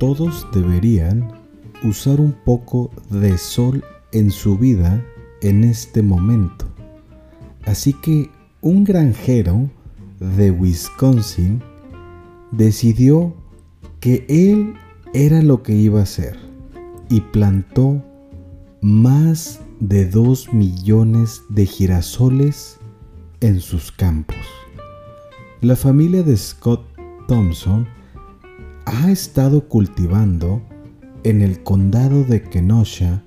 todos deberían usar un poco de sol en su vida en este momento. Así que un granjero de Wisconsin decidió que él era lo que iba a hacer y plantó más de dos millones de girasoles en sus campos. La familia de Scott Thompson ha estado cultivando en el condado de Kenosha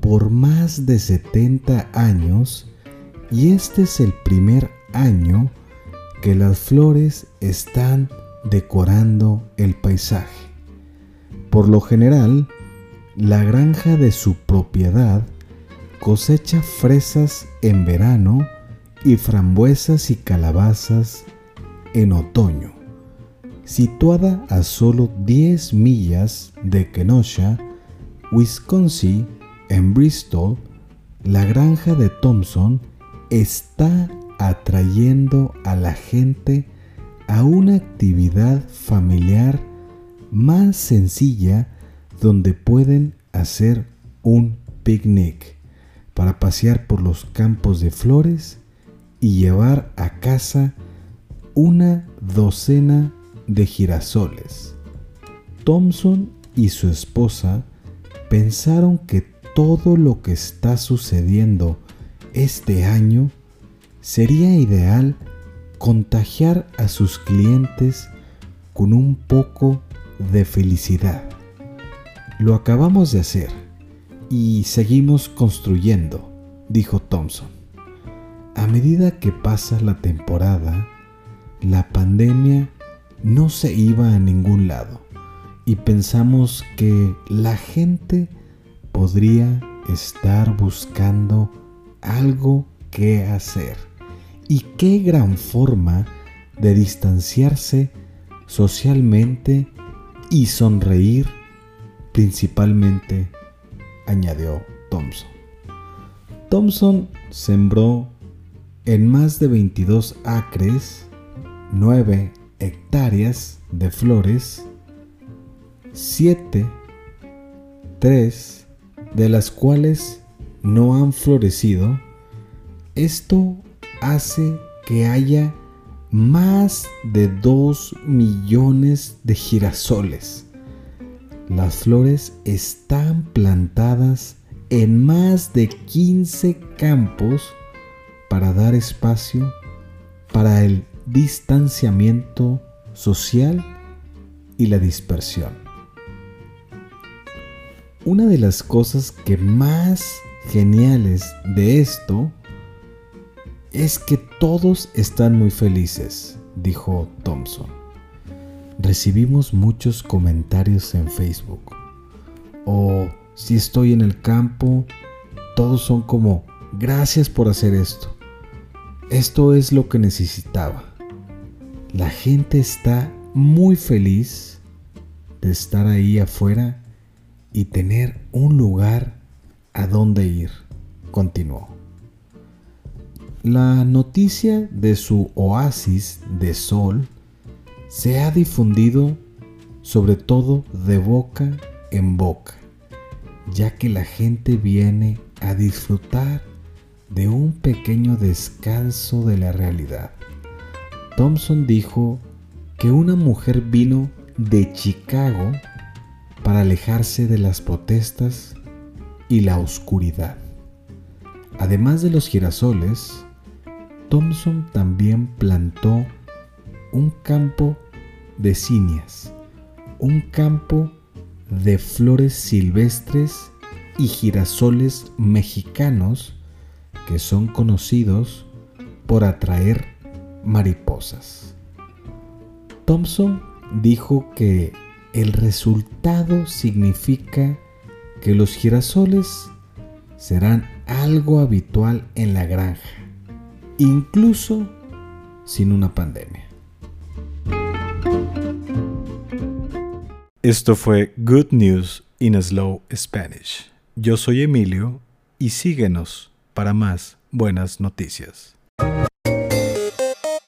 por más de 70 años y este es el primer año que las flores están decorando el paisaje. Por lo general, la granja de su propiedad cosecha fresas en verano y frambuesas y calabazas en otoño. Situada a solo 10 millas de Kenosha, Wisconsin, en Bristol, la granja de Thompson está atrayendo a la gente a una actividad familiar más sencilla donde pueden hacer un picnic para pasear por los campos de flores y llevar a casa una docena de girasoles. Thompson y su esposa pensaron que todo lo que está sucediendo este año sería ideal contagiar a sus clientes con un poco de felicidad. Lo acabamos de hacer y seguimos construyendo, dijo Thompson. A medida que pasa la temporada, la pandemia no se iba a ningún lado y pensamos que la gente podría estar buscando algo que hacer. Y qué gran forma de distanciarse socialmente y sonreír principalmente, añadió Thompson. Thompson sembró en más de 22 acres 9 hectáreas de flores, 7, 3 de las cuales no han florecido, esto hace que haya más de 2 millones de girasoles. Las flores están plantadas en más de 15 campos para dar espacio para el distanciamiento social y la dispersión. Una de las cosas que más geniales de esto es que todos están muy felices, dijo Thompson. Recibimos muchos comentarios en Facebook. O si estoy en el campo, todos son como, gracias por hacer esto. Esto es lo que necesitaba. La gente está muy feliz de estar ahí afuera y tener un lugar a donde ir, continuó. La noticia de su oasis de sol se ha difundido sobre todo de boca en boca, ya que la gente viene a disfrutar de un pequeño descanso de la realidad. Thompson dijo que una mujer vino de Chicago para alejarse de las protestas y la oscuridad. Además de los girasoles, Thompson también plantó un campo de cinias, un campo de flores silvestres y girasoles mexicanos que son conocidos por atraer mariposas. Thompson dijo que el resultado significa que los girasoles serán algo habitual en la granja, incluso sin una pandemia. Esto fue Good News in Slow Spanish. Yo soy Emilio y síguenos para más buenas noticias.